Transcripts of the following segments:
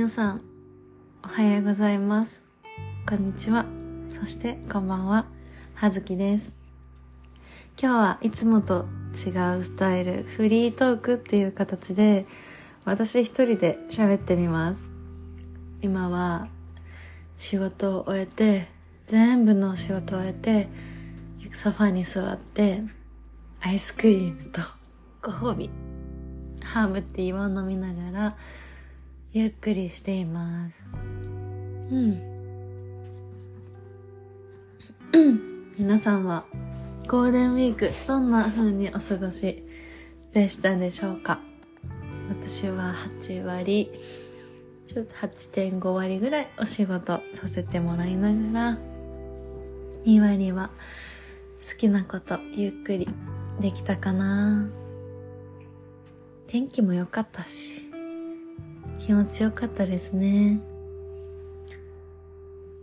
皆さん、おはようございます。こんにちは。そして、こんばんは。はずきです。今日はいつもと違うスタイル、フリートークっていう形で、私一人で喋ってみます。今は、仕事を終えて、全部の仕事を終えて、ソファに座って、アイスクリームとご褒美、ハーブティーを飲みながら、ゆっくりしています。うん。皆さんはゴールデンウィークどんな風にお過ごしでしたでしょうか？私は8割、ちょっと8.5割ぐらいお仕事させてもらいながら、2割は好きなことゆっくりできたかな天気も良かったし、気持ちよかったですね。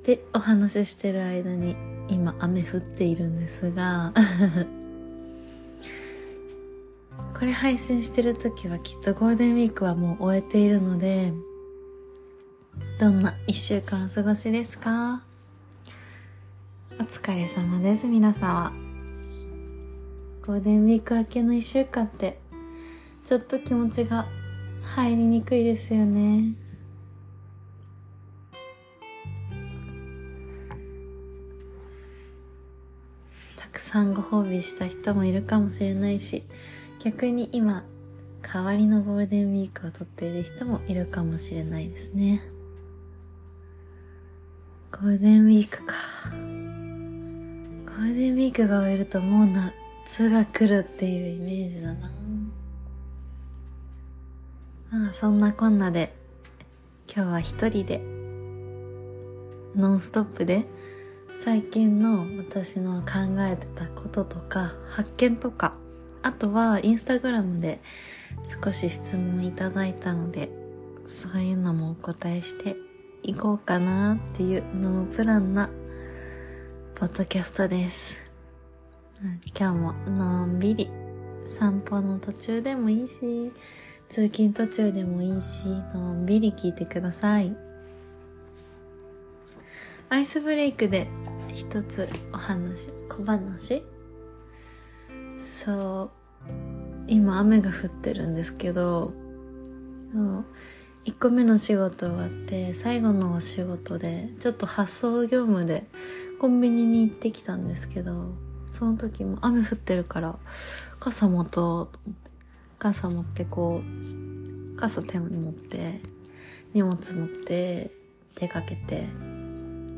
で、お話ししてる間に今雨降っているんですが、これ配信してる時はきっとゴールデンウィークはもう終えているので、どんな一週間お過ごしですか？お疲れ様です、皆様。ゴールデンウィーク明けの一週間って、ちょっと気持ちが入りにくいですよね。たくさんご褒美した人もいるかもしれないし、逆に今、代わりのゴールデンウィークをとっている人もいるかもしれないですね。ゴールデンウィークか。ゴールデンウィークが終えるともう夏が来るっていうイメージだな。まあそんなこんなで今日は一人でノンストップで最近の私の考えてたこととか発見とかあとはインスタグラムで少し質問いただいたのでそういうのもお答えしていこうかなっていうノープランなポッドキャストです、今日ものんびり散歩の途中でもいいし通勤途中でもいいしのんびり聞いてください。アイスブレイクで一つお話小話？そう。今雨が降ってるんですけど1個目の仕事終わって最後のお仕事でちょっと発送業務でコンビニに行ってきたんですけどその時も雨降ってるから傘持とうと思って。傘持ってこう傘手に持って荷物持って出かけて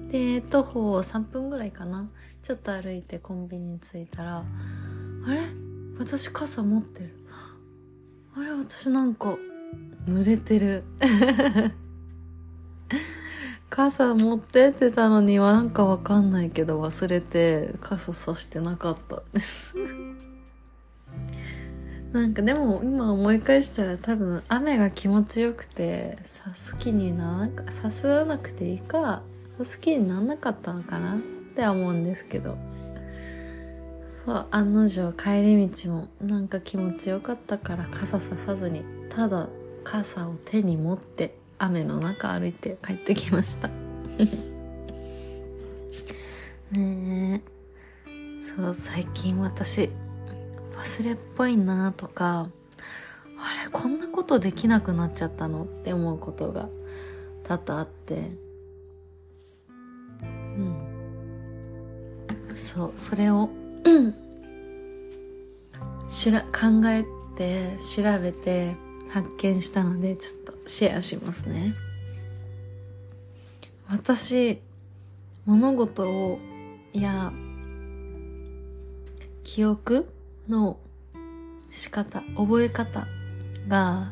で徒歩3分ぐらいかな。ちょっと歩いてコンビニに着いたらあれ？私傘持ってる。あれ？私なんか濡れてる。傘持ってってたのにはなんかわかんないけど忘れて傘さしてなかったです。なんかでも今思い返したら多分雨が気持ちよくてさす気にならなさすらなくていいかさす気にならなかったのかな？って思うんですけど。そう案の定帰り道もなんか気持ちよかったから傘ささずにただ傘を手に持って雨の中歩いて帰ってきました。ねえ。そう最近私忘れっぽいなとかあれこんなことできなくなっちゃったのって思うことが多々あって。うん。そうそれをしら考えて調べて発見したのでちょっとシェアしますね。私物事をいや記憶の仕方覚え方が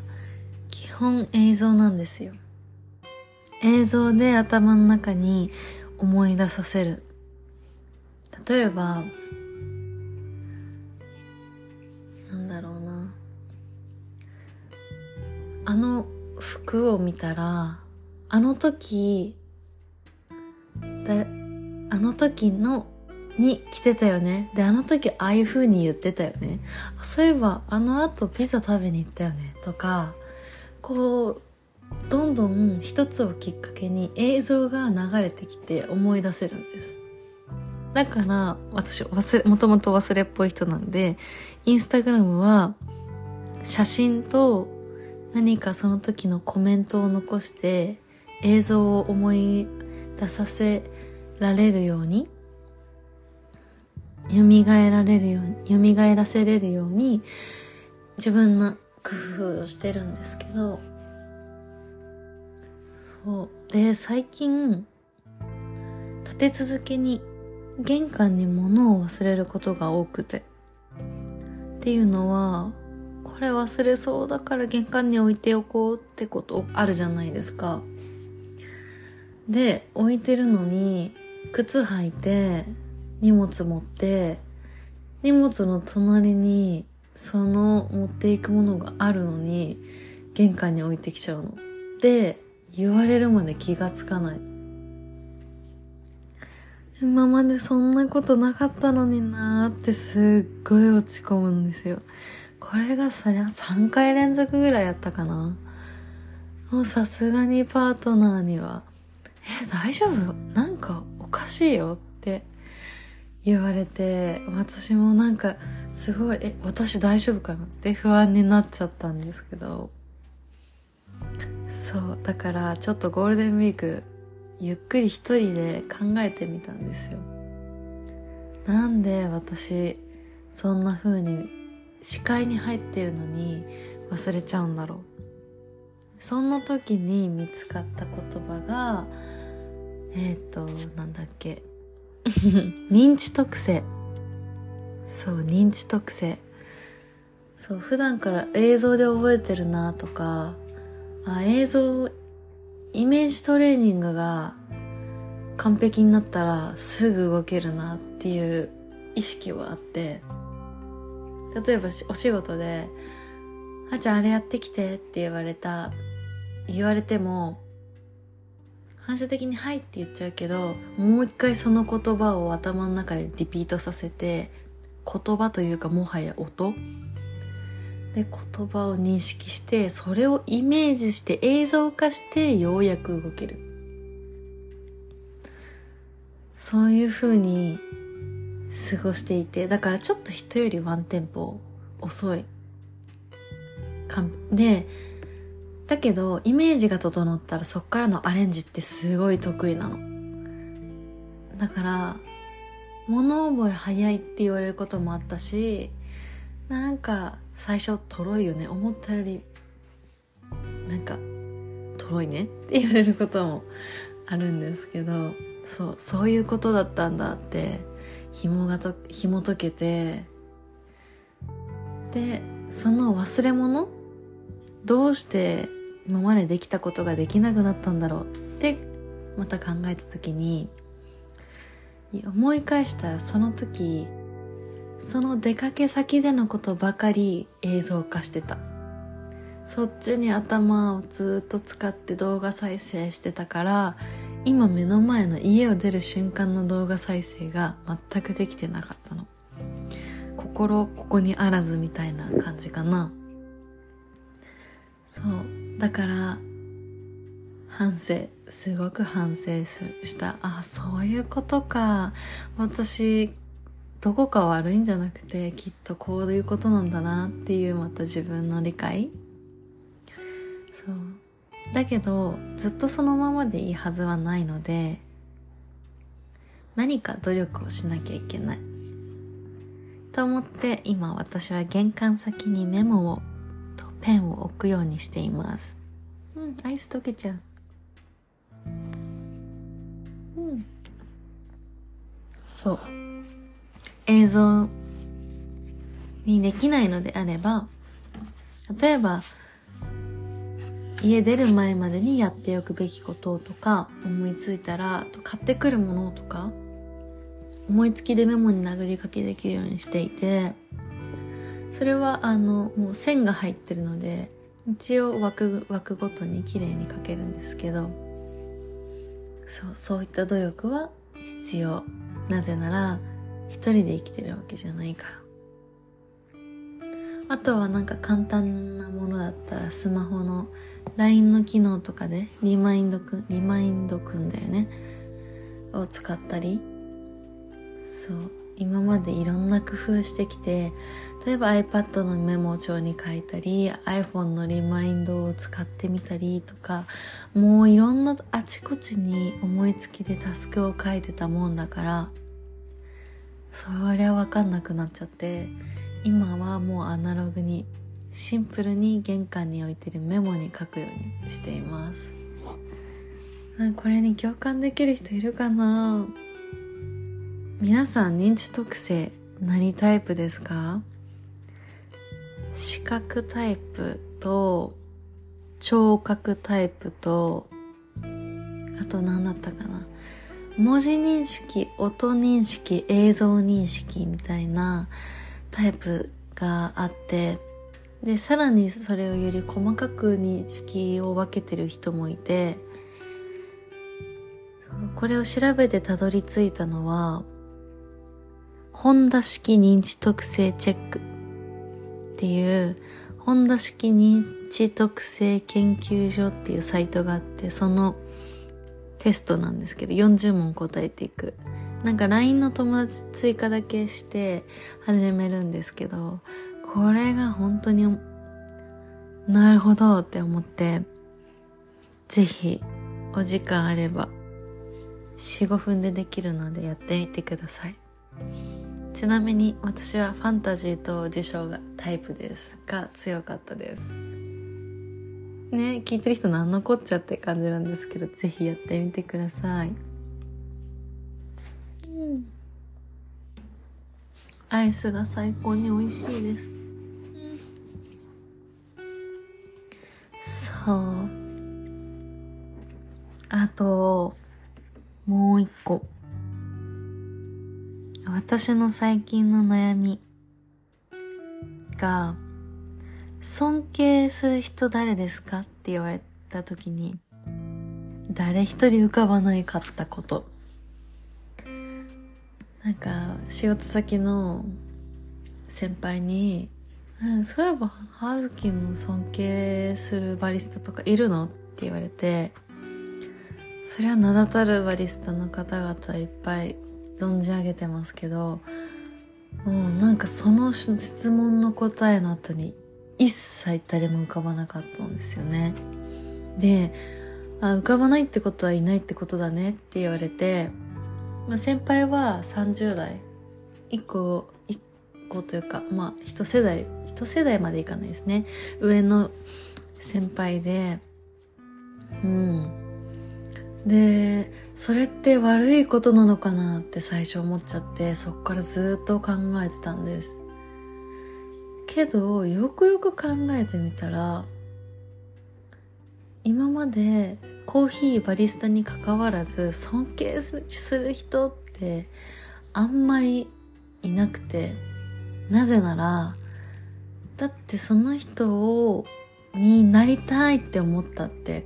基本映像なんですよ。映像で頭の中に思い出させる。例えばなんだろうな。あの服を見たらあの時だあの時のに着てたよね。であの時ああいう風に言ってたよね。そういえばあの後ピザ食べに行ったよね。とかこうどんどん一つをきっかけに映像が流れてきて思い出せるんです。だから私忘れもともと忘れっぽい人なんでインスタグラムは写真と何かその時のコメントを残して映像を思い出させられるように蘇られるように蘇らせれるように自分の工夫をしてるんですけど。そう。で最近立て続けに玄関に物を忘れることが多くて。っていうのはこれ忘れそうだから玄関に置いておこうってことあるじゃないですか。で置いてるのに靴履いて荷物持って荷物の隣にその持っていくものがあるのに玄関に置いてきちゃうの。で、言われるまで気がつかない。今までそんなことなかったのになーってすっごい落ち込むんですよ。これがそりゃ3回連続ぐらいやったかな。もうさすがにパートナーには、え、大丈夫？なんかおかしいよって言われて私もなんかすごいえ私大丈夫かなって不安になっちゃったんですけど。そうだからちょっとゴールデンウィークゆっくり一人で考えてみたんですよ。なんで私そんな風に視界に入ってるのに忘れちゃうんだろう。そんな時に見つかった言葉がえっ、ー、となんだっけ。認知特性。そう認知特性。そう普段から映像で覚えてるなとかあ映像イメージトレーニングが完璧になったらすぐ動けるなっていう意識はあって。例えばお仕事で「あちゃんあれやってきて」って言われた言われても反射的に「はい」って言っちゃうけどもう一回その言葉を頭の中でリピートさせて言葉というかもはや音。で言葉を認識してそれをイメージして映像化してようやく動ける。そういう風に過ごしていてだからちょっと人よりワンテンポ遅い。かでだけどイメージが整ったらそっからのアレンジってすごい得意なの。だから物覚え早いって言われることもあったしなんか最初とろいよね。思ったよりなんかとろいね。って言われることもあるんですけどそうそういうことだったんだって紐がと紐解けてでその忘れ物？どうして今までできたことができなくなったんだろうってまた考えた時に思い返したらその時その出かけ先でのことばかり映像化してた。そっちに頭をずっと使って動画再生してたから今目の前の家を出る瞬間の動画再生が全くできてなかったの。心ここにあらずみたいな感じかな。そう。だから反省すごく反省した。あそういうことか。私どこか悪いんじゃなくてきっとこういうことなんだなっていうまた自分の理解。そう。だけどずっとそのままでいいはずはないので何か努力をしなきゃいけない。と思って今私は玄関先にメモをペンを置くようにしています。うんアイス溶けちゃう。うん。そう。映像にできないのであれば例えば家出る前までにやっておくべきこととか思いついたら買ってくるものとか思いつきでメモに殴り書きできるようにしていてそれはあのもう線が入ってるので一応枠枠ごとに綺麗に書けるんですけどそうそういった努力は必要。なぜなら一人で生きてるわけじゃないから。あとはなんか簡単なものだったらスマホの LINE の機能とかでリマインドくんリマインドくんだよね。を使ったり。そう。今までいろんな工夫してきて例えば iPad のメモ帳に書いたり iPhone のリマインドを使ってみたりとかもういろんなあちこちに思いつきでタスクを書いてたもんだからそりゃ分かんなくなっちゃって今はもうアナログにシンプルに玄関に置いてるメモに書くようにしています。これに共感できる人いるかな？皆さん認知特性何タイプですか？視覚タイプと聴覚タイプとあと何だったかな。文字認識音認識映像認識みたいなタイプがあってでさらにそれをより細かく認識を分けてる人もいてこれを調べてたどり着いたのはホンダ式認知特性チェック。っていうホンダ式認知特性研究所っていうサイトがあってそのテストなんですけど40問答えていく。なんか LINE の友達追加だけして始めるんですけどこれが本当になるほどって思ってぜひお時間あれば45分でできるのでやってみてください。ちなみに私はファンタジーと辞書がタイプですが強かったです。ね聞いてる人何のこっちゃって感じなんですけどぜひやってみてください。うん。アイスが最高に美味しいです、うん、そう。あともう一個私の最近の悩みが、尊敬する人誰ですかって言われた時に、誰一人浮かばないかったこと。なんか、仕事先の先輩に、うん、そういえば、ハズキの尊敬するバリスタとかいるのって言われて、それは名だたるバリスタの方々いっぱい存じ上げてますけどもうなんかその質問の答えの後に一切誰も浮かばなかったんですよね。であ浮かばないってことはいないってことだねって言われて、まあ、先輩は30代1個1個というかまあ一世代一世代までいかないですね。上の先輩でうん。でそれって悪いことなのかなって最初思っちゃってそっからずっと考えてたんです。けどよくよく考えてみたら今までコーヒーバリスタにかかわらず尊敬する人ってあんまりいなくてなぜならだってその人をになりたいって思ったって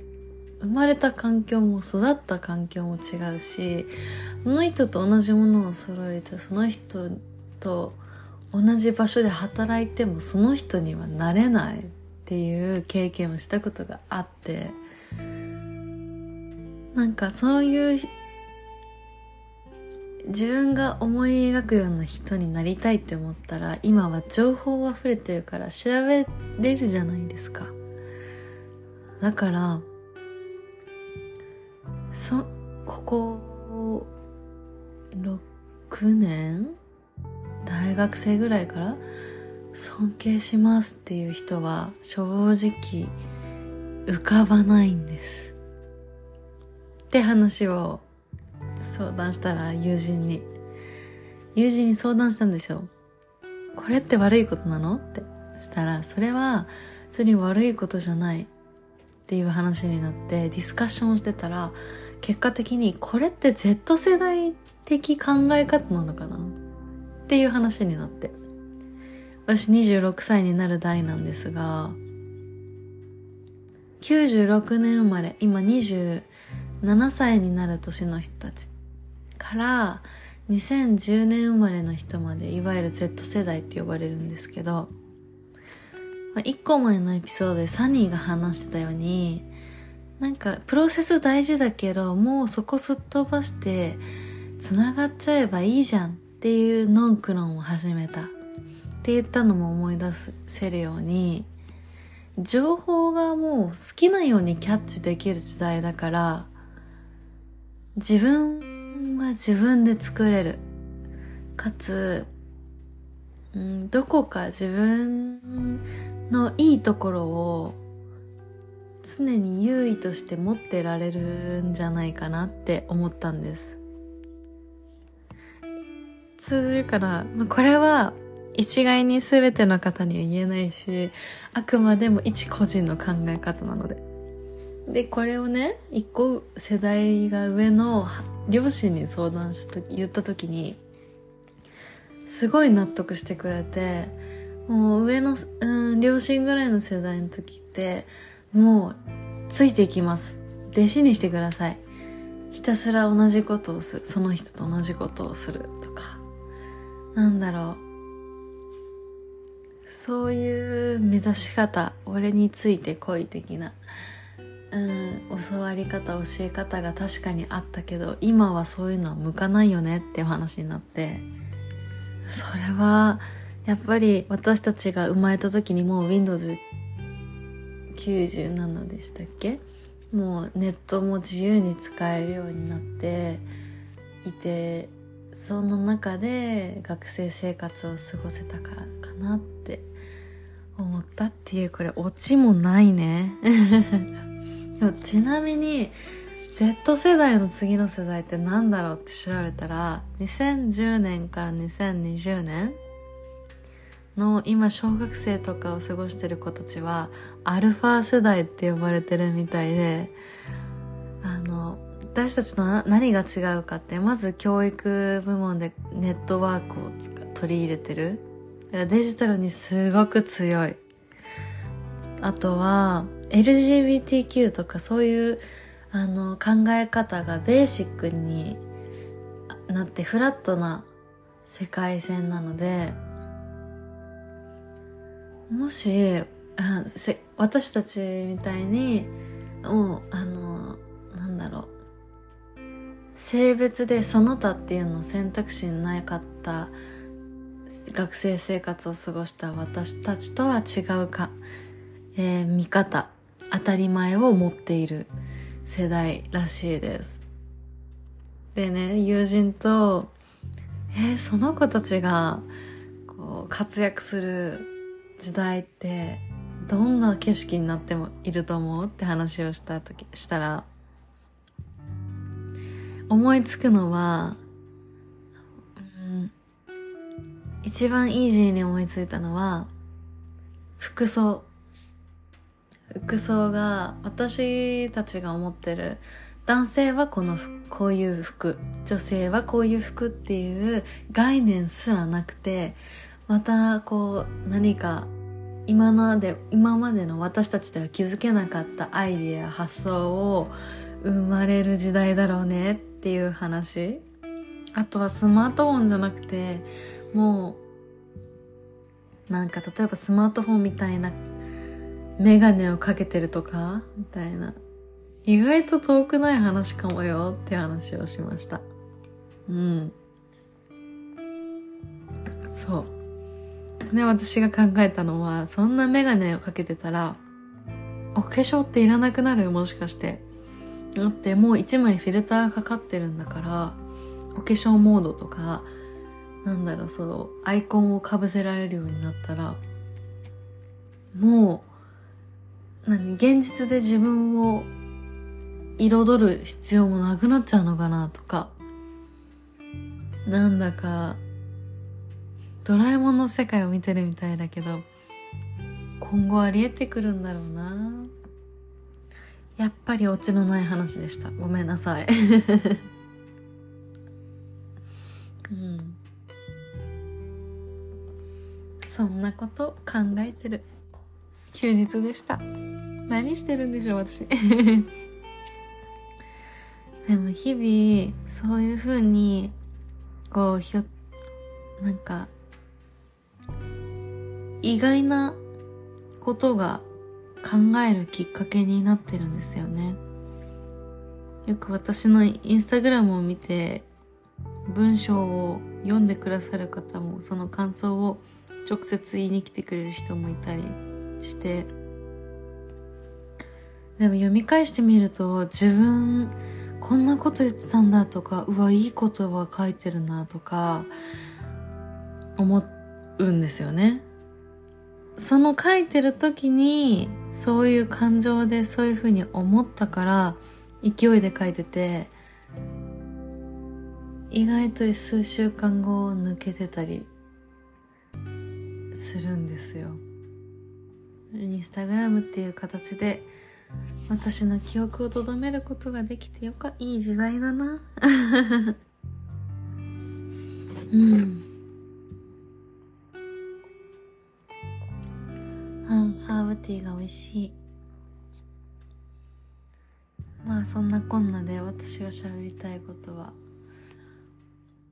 生まれた環境も育った環境も違うしその人と同じものを揃えてその人と同じ場所で働いてもその人にはなれないっていう経験をしたことがあってなんかそういう自分が思い描くような人になりたいって思ったら今は情報溢れてるから調べれるじゃないですか。だからそここ6年？大学生ぐらいから？尊敬しますっていう人は正直浮かばないんです。って話を相談したら友人に。友人に相談したんですよ。これって悪いことなの？ってしたらそれは別に悪いことじゃない。っていう話になってディスカッションしてたら結果的にこれって Z 世代的考え方なのかな？っていう話になって。私26歳になる代なんですが96年生まれ今27歳になる年の人たちから2010年生まれの人までいわゆる Z 世代って呼ばれるんですけど、1個前のエピソードでサニーが話してたようになんかプロセス大事だけどもうそこすっ飛ばしてつながっちゃえばいいじゃんっていうノンクロンを始めた。って言ったのも思い出せるように情報がもう好きなようにキャッチできる時代だから自分は自分で作れる。かつ、うん、どこか自分のいいところを常に優位として持ってられるんじゃないかなって思ったんです。通じるかな、ま、これは一概に全ての方には言えないしあくまでも一個人の考え方なので。でこれをね一個世代が上の両親に相談した時言った時にすごい納得してくれてもう上の、うん、両親ぐらいの世代の時ってもうついていきます。弟子にしてください。ひたすら同じことをする。その人と同じことをする。とか。なんだろう。そういう目指し方。俺についてこい的な。うん教わり方教え方が確かにあったけど今はそういうのは向かないよねっていう話になって。それはやっぱり私たちが生まれた時にもう Windows97 でしたっけ？もうネットも自由に使えるようになっていてその中で学生生活を過ごせたからかなって思ったっていうこれオチもないね。ちなみに Z 世代の次の世代って何だろうって調べたら2010年から2020年の今小学生とかを過ごしてる子たちはアルファ世代って呼ばれてるみたいであの私たちの何が違うかってまず教育部門でネットワークを取り入れてる。デジタルにすごく強い。あとは LGBTQ とかそういうあの考え方がベーシックになってフラットな世界線なのでもしあ私たちみたいにもうあのなんだろう。性別でその他っていうのを選択肢になかった学生生活を過ごした私たちとは違うか、えー、見方。当たり前を持っている世代らしいです。でね友人とえー、その子たちがこう活躍する時代ってどんな景色になってもいると思うって話をした時したら思いつくのは、うん、一番イージーに思いついたのは服装。服装が私たちが思ってる男性はこのこういう服女性はこういう服っていう概念すらなくてまたこう何か今まで今までの私たちでは気づけなかったアイディア発想を生まれる時代だろうねっていう話。あとはスマートフォンじゃなくてもうなんか例えばスマートフォンみたいなメガネをかけてるとかみたいな。意外と遠くない話かもよって話をしました。うん。そう。で、私が考えたのは、そんなメガネをかけてたら、お化粧っていらなくなるよ、もしかして。だってもう一枚フィルターがかかってるんだから、お化粧モードとか、なんだろう、その、アイコンをかぶせられるようになったら、もう、何、現実で自分を彩る必要もなくなっちゃうのかなとか、なんだか、ドラえもんの世界を見てるみたいだけど今後ありえてくるんだろうな。やっぱりオチのない話でした。ごめんなさい。うん。そんなこと考えてる。休日でした。何してるんでしょう私。でも日々そういうふうにこうひょなんか意外なことが考えるきっかけになってるんですよね。よく私のインスタグラムを見て文章を読んでくださる方もその感想を直接言いに来てくれる人もいたりして。でも読み返してみると自分こんなこと言ってたんだとかうわいい言葉書いてるなとか思うんですよね。その書いてる時にそういう感情でそういうふうに思ったから勢いで書いてて意外と数週間後抜けてたりするんですよ。インスタグラムっていう形で私の記憶をとどめることができてよかいい時代だな。うん。ーティーが美味しい。まあそんなこんなで私が喋りたいことは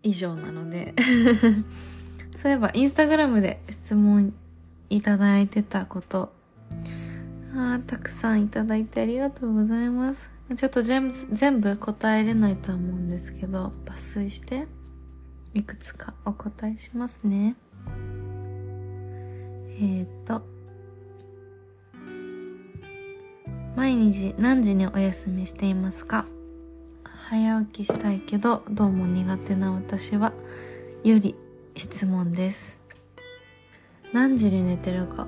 以上なので。そういえばインスタグラムで質問いただいてたこと。あたくさんいただいてありがとうございます。ちょっと全部全部答えれないとは思うんですけど抜粋していくつかお答えしますね。えっ、と毎日何時にお休みしていますか？早起きしたいけどどうも苦手な私はより質問です。何時に寝てるか？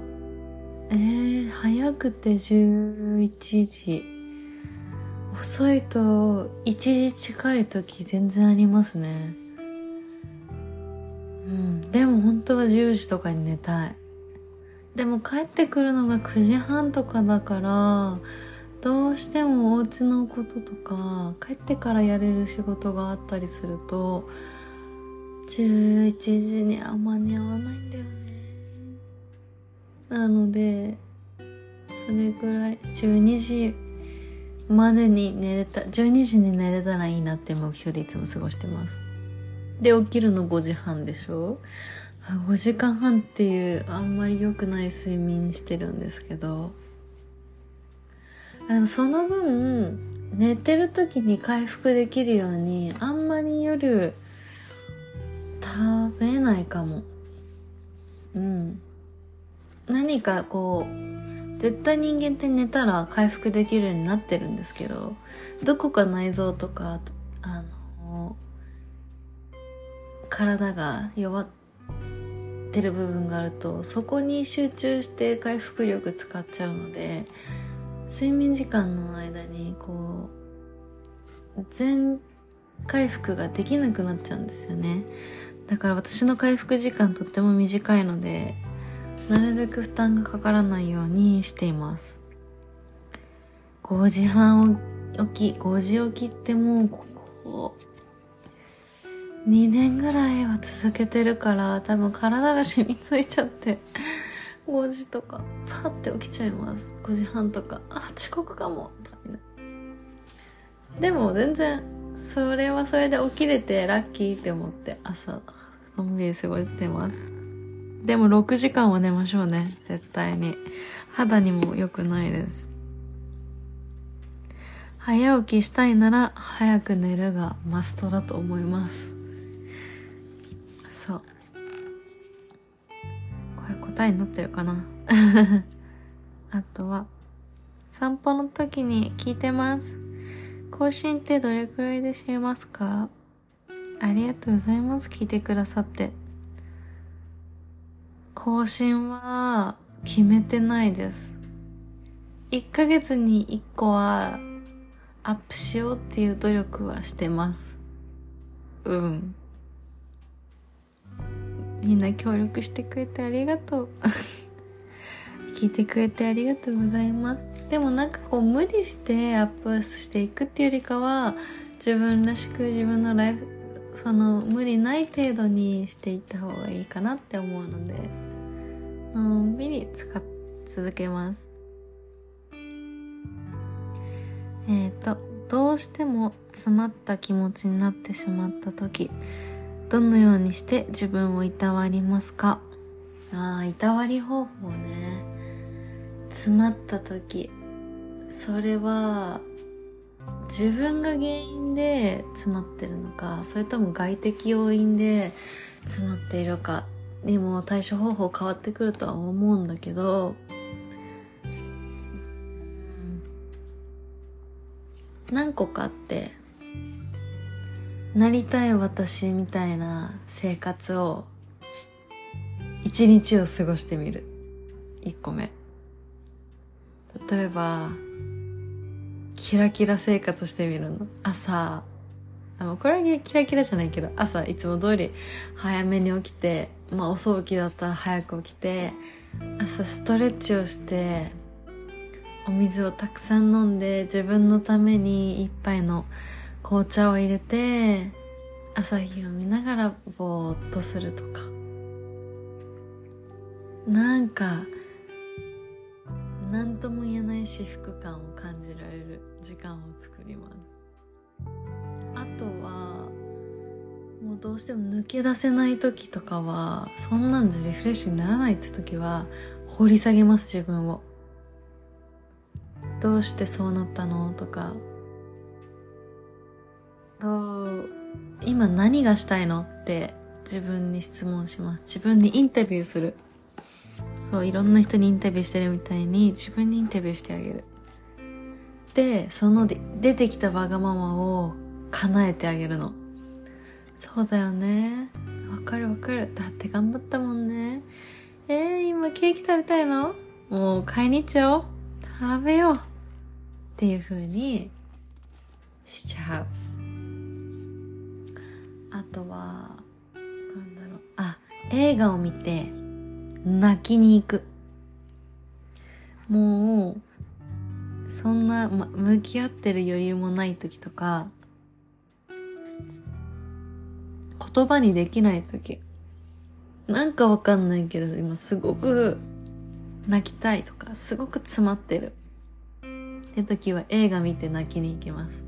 えー、早くて11時。遅いと1時近い時全然ありますね。うんでも本当は10時とかに寝たい。でも帰ってくるのが9時半とかだからどうしてもお家のこととか帰ってからやれる仕事があったりすると11時には間に合わないんだよね。なのでそれぐらい12時までに寝れた12時に寝れたらいいなって目標でいつも過ごしてます。で起きるの5時半でしょ？5時間半っていうあんまり良くない睡眠してるんですけど。でもその分寝てる時に回復できるようにあんまり夜食べないかも。うん。何かこう絶対人間って寝たら回復できるようになってるんですけどどこか内臓とかあの体が弱ってってる部分があるとそこに集中して回復力使っちゃうので睡眠時間の間にこう全回復ができなくなっちゃうんですよね。だから私の回復時間とっても短いのでなるべく負担がかからないようにしています。5時半起き5時起きってもうここ2年ぐらいは続けてるから多分体が染みついちゃって5時とかパッて起きちゃいます。5時半とか。あ遅刻かも。でも全然それはそれで起きれてラッキーって思って朝のんびり過ごしてます。でも6時間は寝ましょうね。絶対に。肌にも良くないです。早起きしたいなら早く寝るがマストだと思います。そう。これ答えになってるかな？あとは散歩の時に聞いてます。更新ってどれくらいでしますか？ありがとうございます。聞いてくださって。更新は決めてないです。1ヶ月に1個はアップしようっていう努力はしてます。うん。みんな協力してくれてありがとう。聞いてくれてありがとうございます。でもなんかこう無理してアップしていくっていうよりかは自分らしく自分のライフその無理ない程度にしていった方がいいかなって思うのでのんびり使っ続けます。えっ、ー、とどうしても詰まった気持ちになってしまった時。どのようにして自分をいたわりますか？ああいたわり方法ね。詰まった時それは自分が原因で詰まってるのかそれとも外的要因で詰まっているかにも対処方法変わってくるとは思うんだけど何個かあってなりたい私みたいな生活を一日を過ごしてみる。1個目。例えばキラキラ生活してみるの。朝。あのこれはキラキラじゃないけど朝いつも通り早めに起きてまあ遅起きだったら早く起きて朝ストレッチをしてお水をたくさん飲んで自分のために一杯の紅茶を入れて朝日を見ながらぼーっとするとか。なんか何とも言えない至福感を感じられる時間を作ります。あとはもうどうしても抜け出せない時とかはそんなんじゃリフレッシュにならないって時は掘り下げます自分を。どうしてそうなったの？とかどう今何がしたいのって自分に質問します。自分にインタビューする。そういろんな人にインタビューしてるみたいに自分にインタビューしてあげる。でそので出てきたわがままを叶えてあげるの。そうだよね。わかるわかる。だって頑張ったもんね。えー、今ケーキ食べたいの？もう買いに行っちゃおう。食べよう。っていう風にしちゃう。あとはなんだろう。あ映画を見て泣きに行く。もうそんな、ま、向き合ってる余裕もない時とか言葉にできない時。なんかわかんないけど今すごく泣きたいとかすごく詰まってる。って時は映画見て泣きに行きます。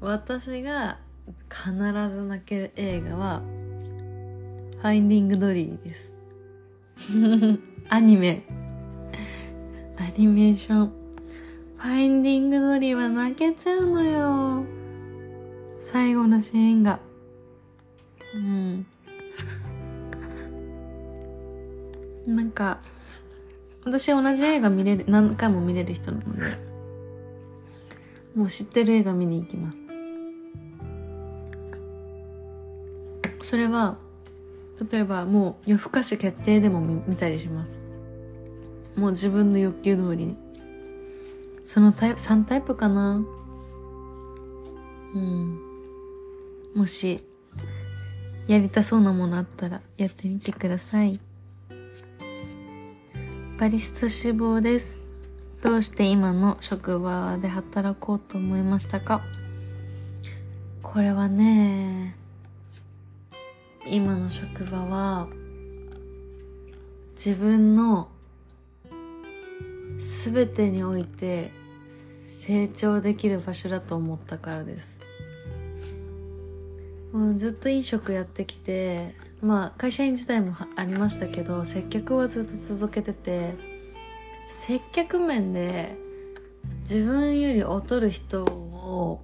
私が必ず泣ける映画はファインディングドリーです。アニメ。アニメーション。ファインディングドリーは泣けちゃうのよ。最後のシーンが。うん。なんか私同じ映画見れる何回も見れる人なのでもう知ってる映画見に行きます。それは例えばもう夜更かし決定でも見たりします。もう自分の欲求通りに。そのタイプ3タイプかな。うん。もしやりたそうなものあったらやってみてください。バリスタ志望です。どうして今の職場で働こうと思いましたか？これはね今の職場は自分の全てにおいて成長できる場所だと思ったからです。もうずっと飲食やってきてまあ会社員時代もありましたけど接客はずっと続けてて接客面で自分より劣る人を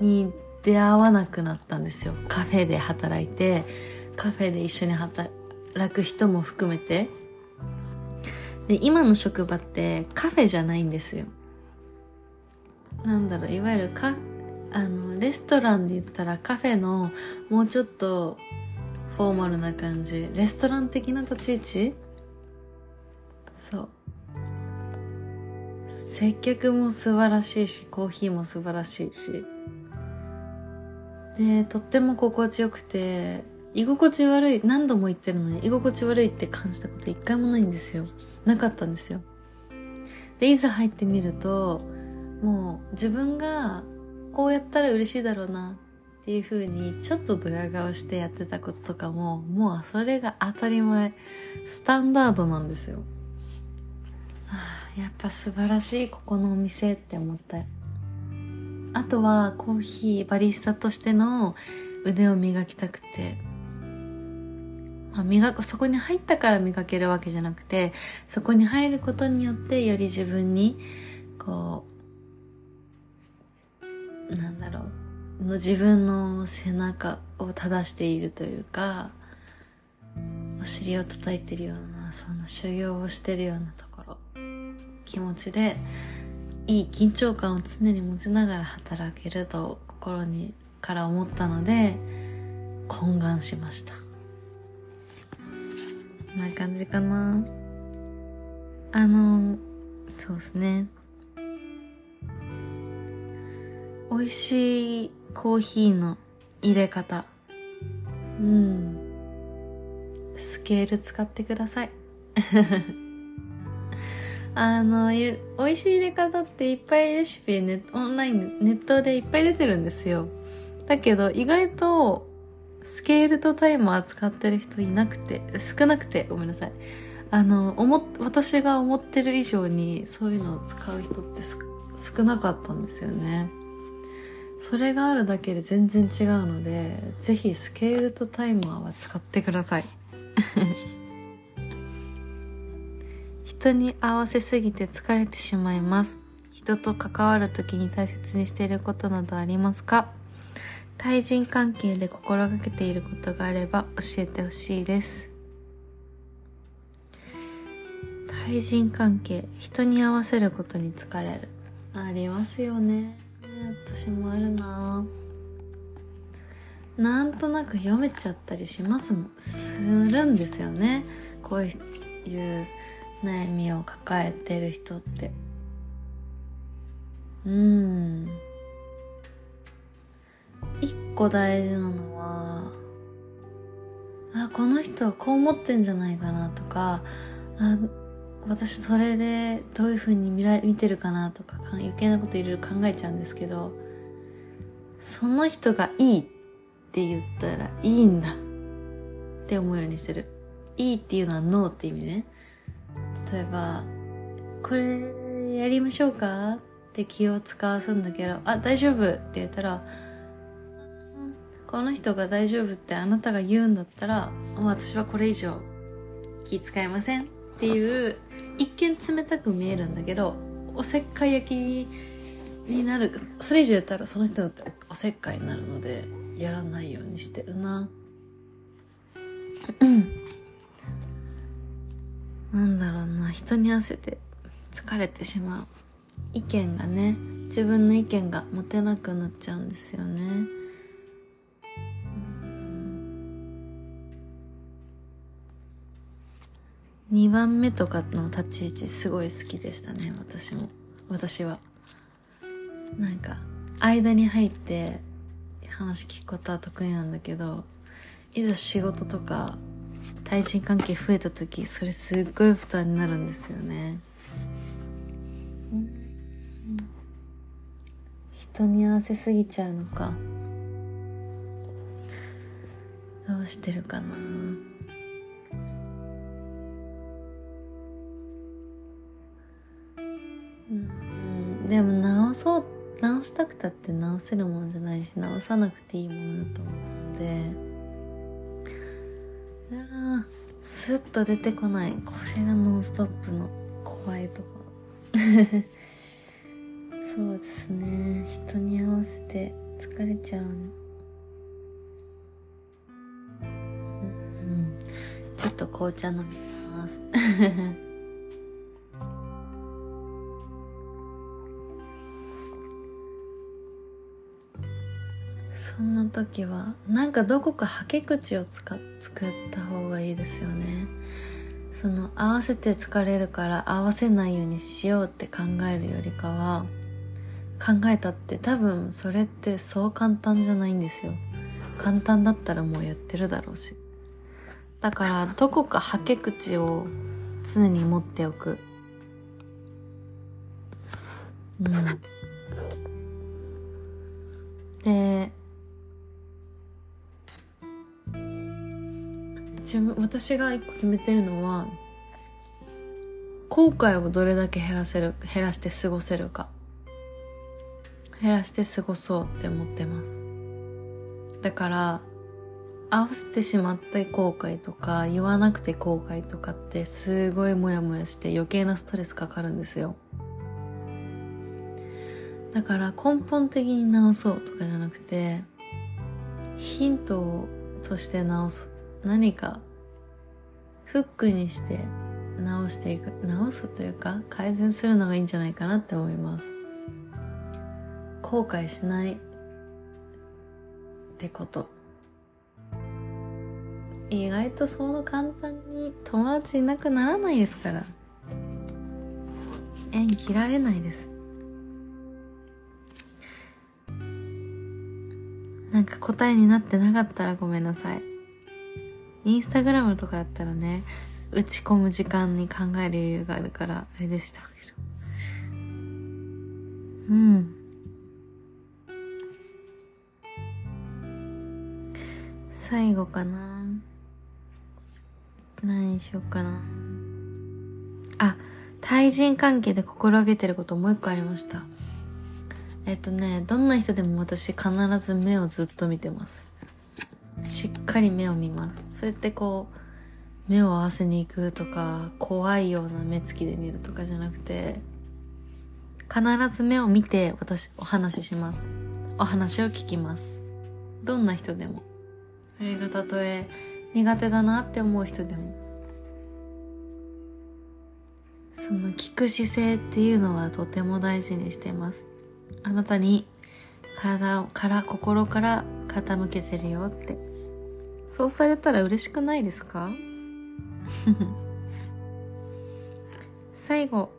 に出会わなくなったんですよ。カフェで働いてカフェで一緒に働く人も含めて。で今の職場ってカフェじゃないんですよ。なんだろういわゆるカあのレストランで言ったらカフェのもうちょっとフォーマルな感じ。レストラン的な立ち位置？そう。接客も素晴らしいしコーヒーも素晴らしいし。でとっても心地よくて居心地悪い何度も言ってるのに居心地悪いって感じたこと一回もないんですよ。なかったんですよ。でいざ入ってみるともう自分がこうやったら嬉しいだろうなっていう風にちょっとドヤ顔してやってたこととかももうそれが当たり前。スタンダードなんですよ、はあ、やっぱ素晴らしいここのお店って思ったあとはコーヒーバリスタとしての腕を磨きたくて。まあ、磨くそこに入ったから磨けるわけじゃなくてそこに入ることによってより自分にこうなんだろうの自分の背中を正しているというかお尻を叩いてるようなその修行をしてるようなところ気持ちでいい緊張感を常に持ちながら働けると心にから思ったので懇願しました。こんな感じかな。あのそうですね。美味しいコーヒーの入れ方。うん。スケール使ってください。あの、美味しい入れ方っていっぱいレシピネオンライン、ネットでいっぱい出てるんですよ。だけど意外とスケールとタイマー使ってる人いなくて、少なくてごめんなさい。あの、思、私が思ってる以上にそういうのを使う人って少なかったんですよね。それがあるだけで全然違うので、ぜひスケールとタイマーは使ってください。人に合わせすぎて疲れてしまいます。人と関わる時に大切にしていることなどありますか？対人関係で心がけていることがあれば教えてほしいです。対人関係人に合わせることに疲れる。ありますよね。私もあるな。なんとなく読めちゃったりしますもするんですよね。こういう悩みを抱えてる人って。うん。一個大事なのはあこの人はこう思ってんじゃないかなとかあ私それでどういうふうに見ら見てるかなとか余計なこといろいろ考えちゃうんですけどその人がいいって言ったらいいんだって思うようにしてる。いいっていうのはノーって意味ね。例えば「これやりましょうか?」って気を使わすんだけど「あ大丈夫」って言ったら「この人が大丈夫ってあなたが言うんだったら私はこれ以上気使いません」っていう一見冷たく見えるんだけどおせっかい焼きになるそれ以上やったらその人だっておせっかいになるのでやらないようにしてるな。なんだろうな人に合わせて疲れてしまう。意見がね自分の意見が持てなくなっちゃうんですよね。2番目とかの立ち位置すごい好きでしたね私も。私は。なんか間に入って話聞くことは得意なんだけどいざ仕事とか対人関係増えた時それすっごい負担になるんですよね、人に合わせすぎちゃうのか。どうしてるかな。うんでも直そう直したくたって直せるものじゃないし直さなくていいものだと思うので。スッと出てこない。これが「ノンストップ!」の怖いとこ。ろ そうですね。人に合わせて疲れちゃううん。ちょっと紅茶飲みます。時はなんかどこかはけ口を使作った方がいいですよね。その合わせて疲れるから合わせないようにしようって考えるよりかは考えたって多分それってそう簡単じゃないんですよ。簡単だったらもうやってるだろうし。だからどこかはけ口を常に持っておく。うん。で自分私が一個決めてるのは後悔をどれだけ減らせる減らして過ごせるか。減らして過ごそうって思ってます。だから合わせてしまった後悔とか言わなくて後悔とかってすごいモヤモヤして余計なストレスかかるんですよ。だから根本的に直そうとかじゃなくてヒントとして直す。何かフックにして直していく直すというか改善するのがいいんじゃないかなって思います。後悔しないってこと。意外とその簡単に友達いなくならないですから。縁切られないです。なんか答えになってなかったらごめんなさい。インスタグラムとかだったらね打ち込む時間に考える余裕があるからあれでした。けどうん。最後かな。何しようかな。あ対人関係で心がけてることもう一個ありました。えっとねどんな人でも私必ず目をずっと見てます。しっかり目を見ます。そうやってこう目を合わせに行くとか怖いような目つきで見るとかじゃなくて必ず目を見て私お話しします。お話を聞きます。どんな人でも。それがたとえ苦手だなって思う人でも。その聞く姿勢っていうのはとても大事にしてます。あなたに体から心から傾けてるよって。そうされたら嬉しくないですか？最後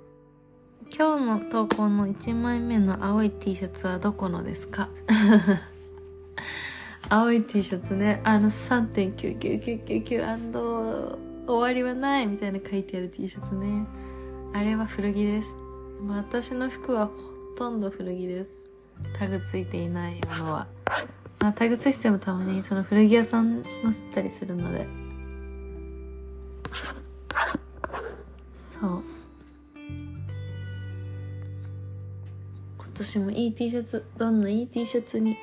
今日の投稿の1枚目の青い T シャツはどこのですか？青い T シャツね。あの3.99999終わりはないみたいな書いてある T シャツねあれは古着です私の服はほとんど古着ですタグついていないものは。あタグついてもたまにその古着屋さん載せたりするので。そう。今年もいい T シャツどんないい T シャツに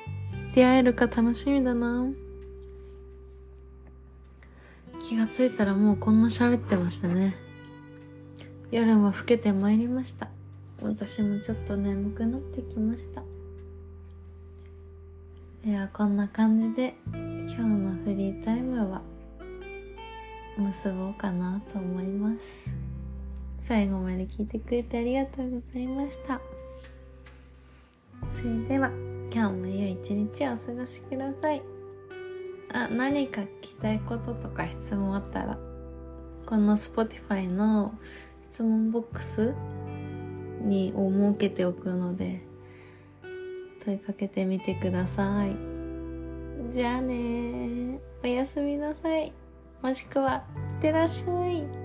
出会えるか楽しみだな。気がついたらもうこんな喋ってましたね。夜も更けてまいりました。私もちょっと眠くなってきました。ではこんな感じで今日のフリータイムは結ぼうかなと思います。最後まで聞いてくれてありがとうございました。それでは今日も良い一日をお過ごしください。あ何か聞きたいこととか質問あったらこの Spotify の質問ボックスにを設けておくので問いかけてみてください。じゃあねおやすみなさい。もしくはいってらっしゃい。